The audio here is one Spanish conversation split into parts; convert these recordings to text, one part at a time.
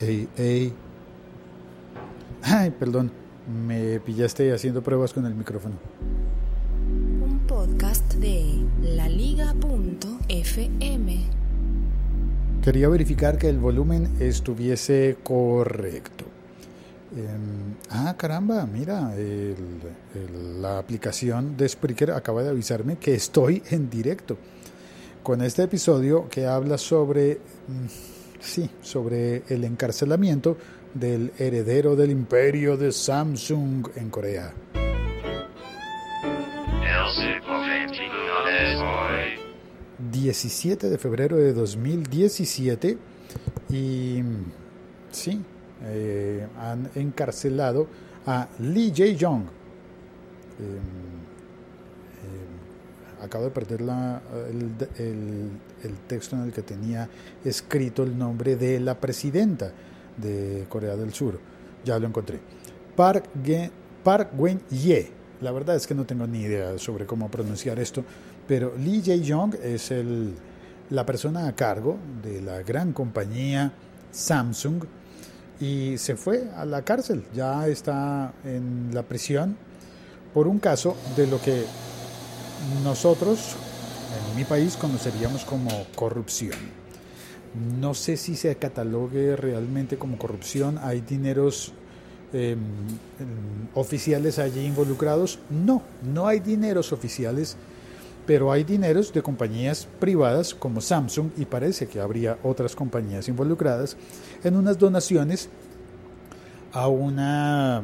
Ey, ey. Ay, perdón, me pillaste haciendo pruebas con el micrófono. Un podcast de laliga.fm. Quería verificar que el volumen estuviese correcto. Em, ah, caramba, mira, el- el- la aplicación de Spreaker acaba de avisarme que estoy en directo con este episodio que habla sobre, mm, sí, sobre el encarcelamiento del heredero del imperio de Samsung en Corea. L6 17 de febrero de 2017 y sí, eh, han encarcelado a Lee Jae-jong. Eh, eh, acabo de perder la- el, el- texto en el que tenía escrito el nombre de la presidenta de Corea del Sur. Ya lo encontré. Park, Park Geun-hye. La verdad es que no tengo ni idea sobre cómo pronunciar esto, pero Lee Jae-jong es el, la persona a cargo de la gran compañía Samsung y se fue a la cárcel. Ya está en la prisión por un caso de lo que nosotros en mi país conoceríamos como corrupción. No sé si se catalogue realmente como corrupción. Hay dineros eh, em, oficiales allí involucrados. No, no hay dineros oficiales, pero hay dineros de compañías privadas como Samsung y parece que habría otras compañías involucradas en unas donaciones a una,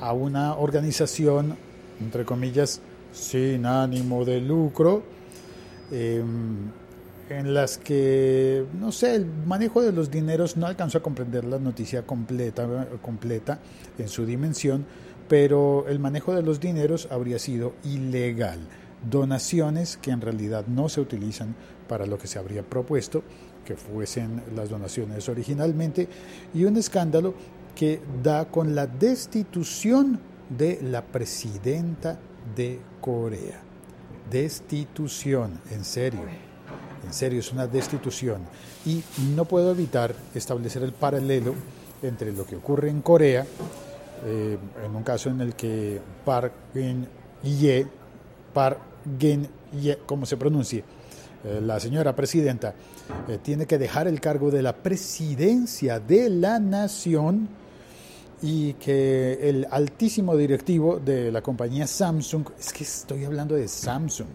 a una organización, entre comillas, sin ánimo de lucro, eh, en las que, no sé, el manejo de los dineros, no alcanzo a comprender la noticia completa, completa en su dimensión, pero el manejo de los dineros habría sido ilegal. Donaciones que en realidad no se utilizan para lo que se habría propuesto, que fuesen las donaciones originalmente, y un escándalo que da con la destitución de la presidenta de Corea. Destitución, en serio. En serio, es una destitución. Y no puedo evitar establecer el paralelo entre lo que ocurre en Corea, eh, en un caso en el que Park Geun-hye, Park Geun-hye, como se pronuncie, eh, la señora presidenta, eh, tiene que dejar el cargo de la presidencia de la nación y que el altísimo directivo de la compañía Samsung, es que estoy hablando de Samsung,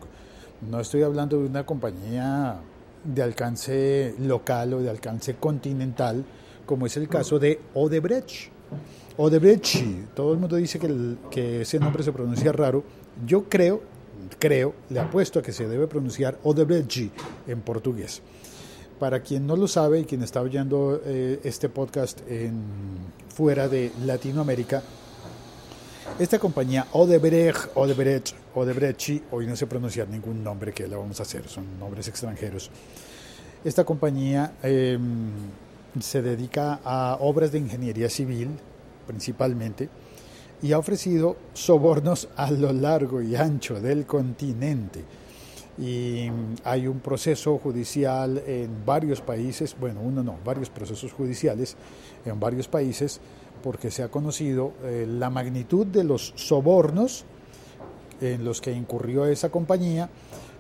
no estoy hablando de una compañía de alcance local o de alcance continental, como es el caso de Odebrecht. Odebrecht, todo el mundo dice que, ese nombre se pronuncia raro. Yo creo, creo, le apuesto a que se debe pronunciar Odebrecht en portugués. Para quien no lo sabe y quien está oyendo eh, este podcast fuera de Latinoamérica, esta compañía Odebrecht, Odebrecht, Odebrecht, hoy no sé pronunciar ningún nombre que la vamos a hacer, son nombres extranjeros. Esta compañía eh, se dedica a obras de ingeniería civil principalmente y ha ofrecido sobornos a lo largo y ancho del continente. Y hay un proceso judicial en varios países, bueno, uno no, varios procesos judiciales en varios países porque se ha conocido eh, la magnitud de los sobornos en los que incurrió esa compañía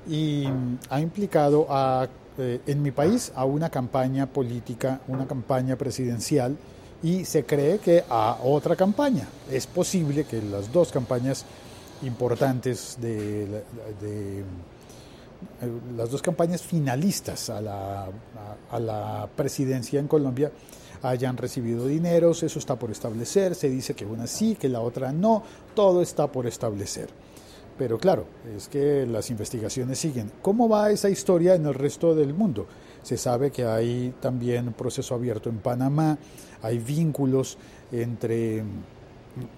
y ha implicado a, eh, en mi país a una campaña política, una campaña presidencial y se cree que a otra campaña. Es posible que las dos campañas importantes de las dos campañas finalistas a la, a, la presidencia en Colombia hayan recibido dineros, eso está por establecer, se dice que una sí, que la otra no, todo está por establecer. Pero claro, es que las investigaciones siguen. ¿Cómo va esa historia en el resto del mundo? Se sabe que hay también un proceso abierto en Panamá, hay vínculos entre,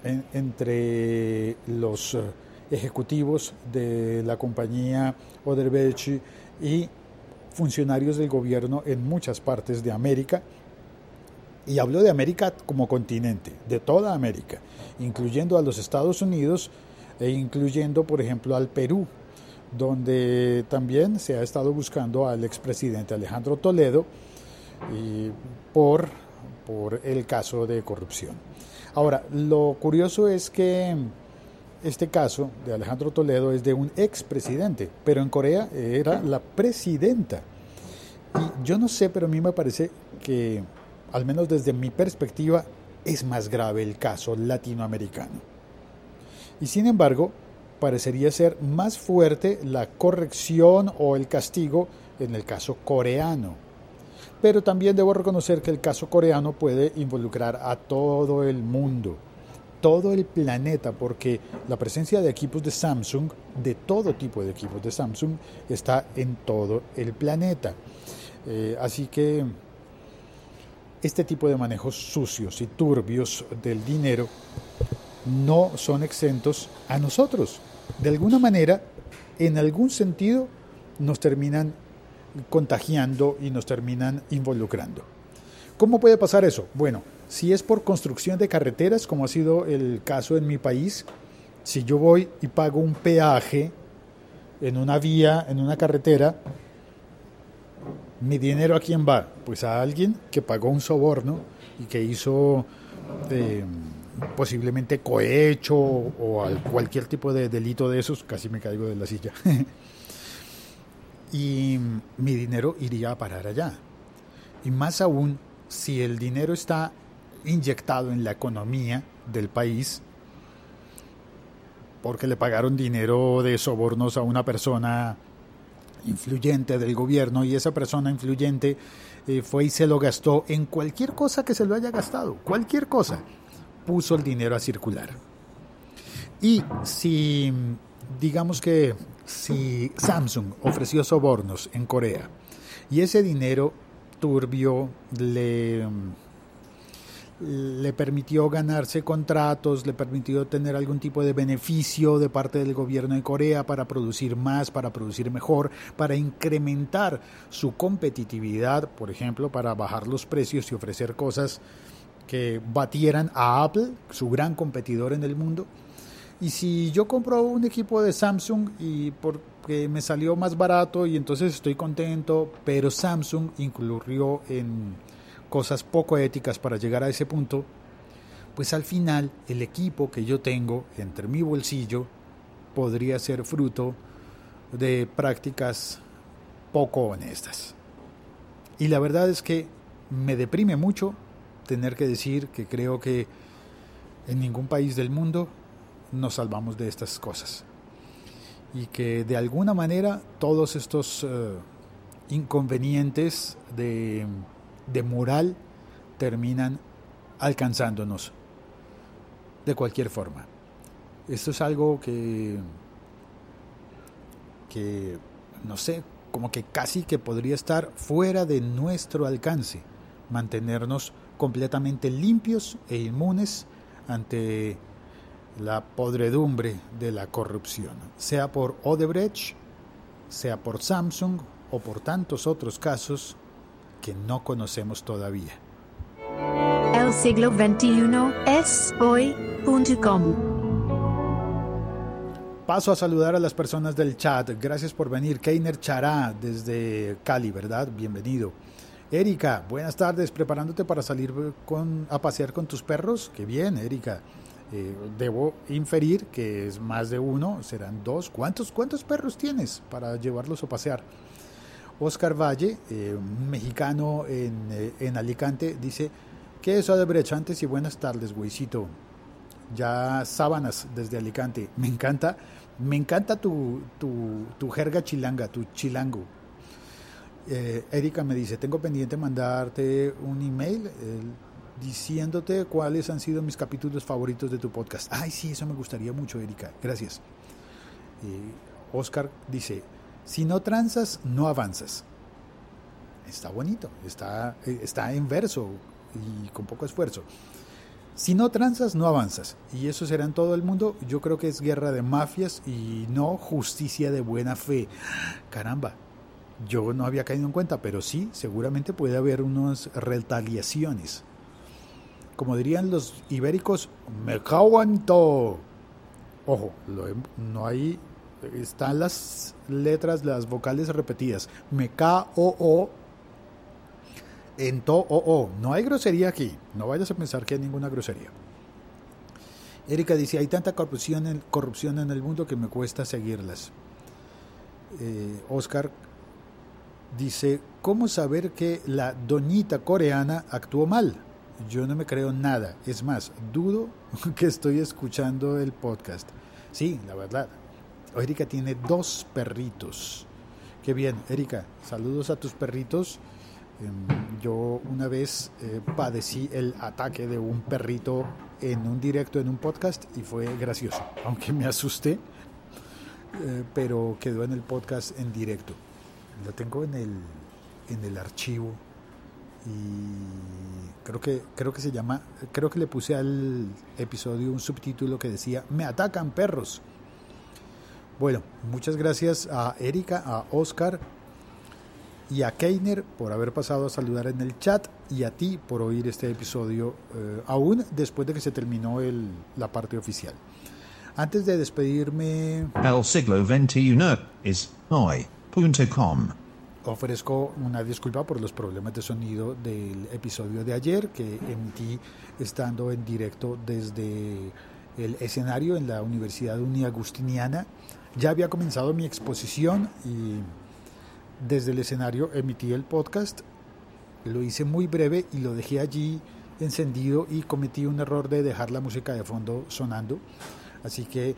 en, entre los ejecutivos de la compañía Odebrecht y funcionarios del gobierno en muchas partes de América, y hablo de América como continente, de toda América, incluyendo a los Estados Unidos e incluyendo, por ejemplo, al Perú, donde también se ha estado buscando al expresidente Alejandro Toledo por por el caso de corrupción. Ahora, lo curioso es que este caso de Alejandro Toledo es de un expresidente, pero en Corea era la presidenta. Y yo no sé, pero a mí me parece que, al menos desde mi perspectiva, es más grave el caso latinoamericano. Y sin embargo, parecería ser más fuerte la corrección o el castigo en el caso coreano. Pero también debo reconocer que el caso coreano puede involucrar a todo el mundo, todo el planeta, porque la presencia de equipos de Samsung, de todo tipo de equipos de Samsung, está en todo el planeta. Eh, así que este tipo de manejos sucios y turbios del dinero no son exentos a nosotros. De alguna manera, en algún sentido, nos terminan contagiando y nos terminan involucrando. ¿Cómo puede pasar eso? Bueno, si es por construcción de carreteras, como ha sido el caso en mi país, si yo voy y pago un peaje en una vía, en una carretera, ¿mi dinero a quién va? Pues a alguien que pagó un soborno y que hizo eh, posiblemente cohecho o cualquier tipo de delito de esos, casi me caigo de la silla. y mi dinero iría a parar allá. Y más aún, si el dinero está inyectado en la economía del país, porque le pagaron dinero de sobornos a una persona influyente del gobierno y esa persona influyente eh, fue y se lo gastó en cualquier cosa que se lo haya gastado, cualquier cosa, puso el dinero a circular. Y si, digamos que si Samsung ofreció sobornos en Corea y ese dinero turbio le le permitió ganarse contratos, le permitió tener algún tipo de beneficio de parte del gobierno de Corea para producir más, para producir mejor, para incrementar su competitividad, por ejemplo, para bajar los precios y ofrecer cosas que batieran a Apple, su gran competidor en el mundo. Y si yo compro un equipo de Samsung y porque me salió más barato y entonces estoy contento, pero Samsung incurrió en cosas poco éticas para llegar a ese punto, pues al final el equipo que yo tengo entre mi bolsillo podría ser fruto de prácticas poco honestas. Y la verdad es que me deprime mucho tener que decir que creo que en ningún país del mundo nos salvamos de estas cosas. Y que de alguna manera todos estos eh, inconvenientes de de moral terminan alcanzándonos de cualquier forma. Esto es algo que, que, no sé, como que casi que podría estar fuera de nuestro alcance, mantenernos completamente limpios e inmunes ante la podredumbre de la corrupción, sea por Odebrecht, sea por Samsung o por tantos otros casos que no conocemos todavía. El siglo XXI es hoy.com. Paso a saludar a las personas del chat. Gracias por venir. Keiner Chará desde Cali, ¿verdad? Bienvenido. Erika, buenas tardes. ¿Preparándote para salir con, a pasear con tus perros? Qué bien, Erika. Eh, debo inferir que es más de uno, serán dos. ¿Cuántos, ¿Cuántos perros tienes para llevarlos a pasear? Oscar Valle, eh, un mexicano eh, en, Alicante, dice, ¿qué es? Antes y buenas tardes, güeycito. Ya sábanas desde Alicante. Me encanta, me encanta tu, tu, jerga chilanga, tu chilango. Eh, Erika me dice, tengo pendiente mandarte un email diciéndote cuáles han sido mis capítulos favoritos de tu podcast. Ay, sí, eso me gustaría mucho, Erika. Gracias. Oscar dice, si no transas, no avanzas. Está bonito, está, está en verso y con poco esfuerzo. Si no transas, no avanzas. Y eso será en todo el mundo. Yo creo que es guerra de mafias y no justicia de buena fe. Caramba, yo no había caído en cuenta, pero sí, seguramente puede haber unas retaliaciones. Como dirían los ibéricos, me cago en todo. Ojo, no hay están las letras, las vocales repetidas. Me K O O En to o o. No hay grosería aquí. No vayas a pensar que hay ninguna grosería. Erika dice, hay tanta corrupción en, corrupción en el mundo que me cuesta seguirlas. Eh, Oscar dice, ¿cómo saber que la doñita coreana actuó mal? Yo no me creo nada. Es más, dudo que estoy escuchando el podcast. Sí, la verdad. Erika tiene dos perritos. Qué bien, Erika. Saludos a tus perritos. Em, yo una vez eh, padecí el ataque de un perrito en un directo, en un podcast, y fue gracioso, aunque me asusté, eh, pero quedó en el podcast en directo. Lo tengo en el, en el archivo y creo que, creo que se llama, creo que le puse al episodio un subtítulo que decía, me atacan perros. Bueno, muchas gracias a Erika, a Oscar y a Keiner por haber pasado a saludar en el chat y a ti por oír este episodio eh, aún después de que se terminó el, la parte oficial. Antes de despedirme... El siglo XXI es hoy.com. Ofrezco una disculpa por los problemas de sonido del episodio de ayer que emití estando en directo desde el escenario en la Universidad Uniagustiniana. Ya había comenzado mi exposición y desde el escenario emití el podcast. Lo hice muy breve y lo dejé allí encendido y cometí un error de dejar la música de fondo sonando. Así que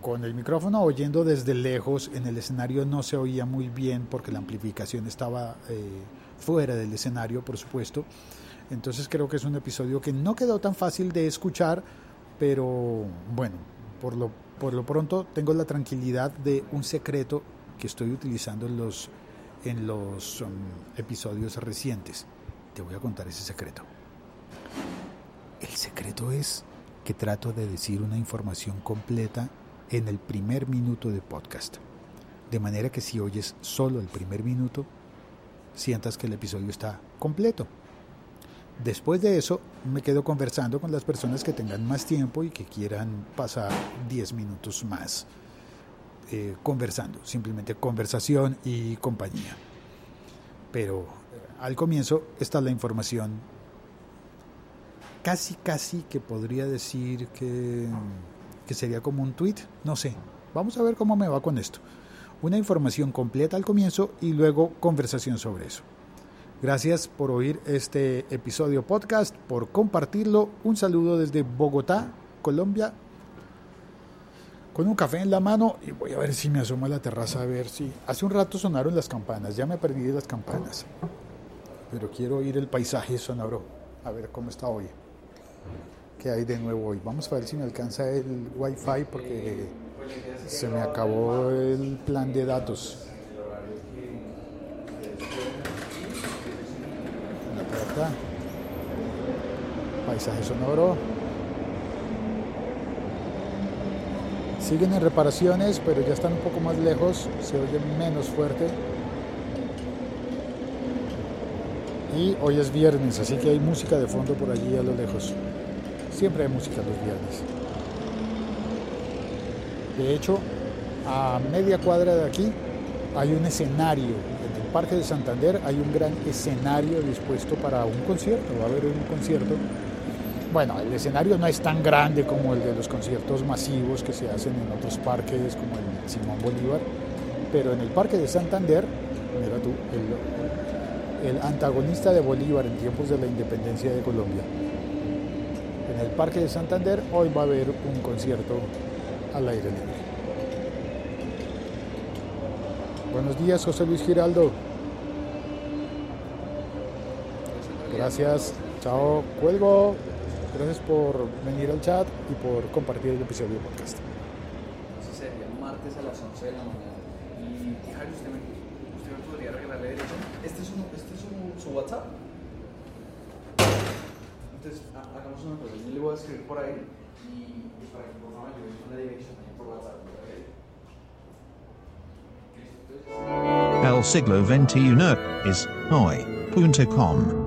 con el micrófono oyendo desde lejos en el escenario no se oía muy bien porque la amplificación estaba eh, fuera del escenario, por supuesto. Entonces creo que es un episodio que no quedó tan fácil de escuchar, pero bueno, por lo, por lo pronto tengo la tranquilidad de un secreto que estoy utilizando en los, en los um, episodios recientes. Te voy a contar ese secreto. El secreto es que trato de decir una información completa en el primer minuto de podcast. De manera que si oyes solo el primer minuto, sientas que el episodio está completo. Después de eso, me quedo conversando con las personas que tengan más tiempo y que quieran pasar 10 minutos más eh, conversando, simplemente conversación y compañía. Pero al comienzo está la información casi, casi que podría decir que, que sería como un tweet, no sé. Vamos a ver cómo me va con esto. Una información completa al comienzo y luego conversación sobre eso. Gracias por oír este episodio podcast, por compartirlo. Un saludo desde Bogotá, Colombia, con un café en la mano y voy a ver si me asomo a la terraza a ver si... Hace un rato sonaron las campanas, ya me perdí de las campanas, pero quiero oír el paisaje sonoro, a ver cómo está hoy que hay de nuevo hoy. Vamos a ver si me alcanza el wifi porque se me acabó el plan de datos. La puerta. Paisaje sonoro. Siguen en reparaciones, pero ya están un poco más lejos, se oye menos fuerte. Y hoy es viernes, así que hay música de fondo por allí a lo lejos. Siempre hay música los viernes. De hecho, a media cuadra de aquí hay un escenario. En el Parque de Santander hay un gran escenario dispuesto para un concierto. Va a haber un concierto. Bueno, el escenario no es tan grande como el de los conciertos masivos que se hacen en otros parques como el Simón Bolívar, pero en el Parque de Santander, mira tú, el, el antagonista de Bolívar en tiempos de la independencia de Colombia, en el Parque de Santander hoy va a haber un concierto al aire libre. Buenos días, José Luis Giraldo. Gracias. Chao. Cuelgo. Gracias por venir al chat y por compartir el episodio de podcast. Sería martes a las 11 de la mañana. Y, Javi, usted me, usted me podría regalarle derecho. ¿Este es, un, este es su, su WhatsApp? Entonces, ha- hagamos una cosa. Yo le voy a escribir por ahí y, y para que por favor me ayude con la dirección también por WhatsApp. ¿ok? Listo, entonces. El siglo XXI es hoy.com.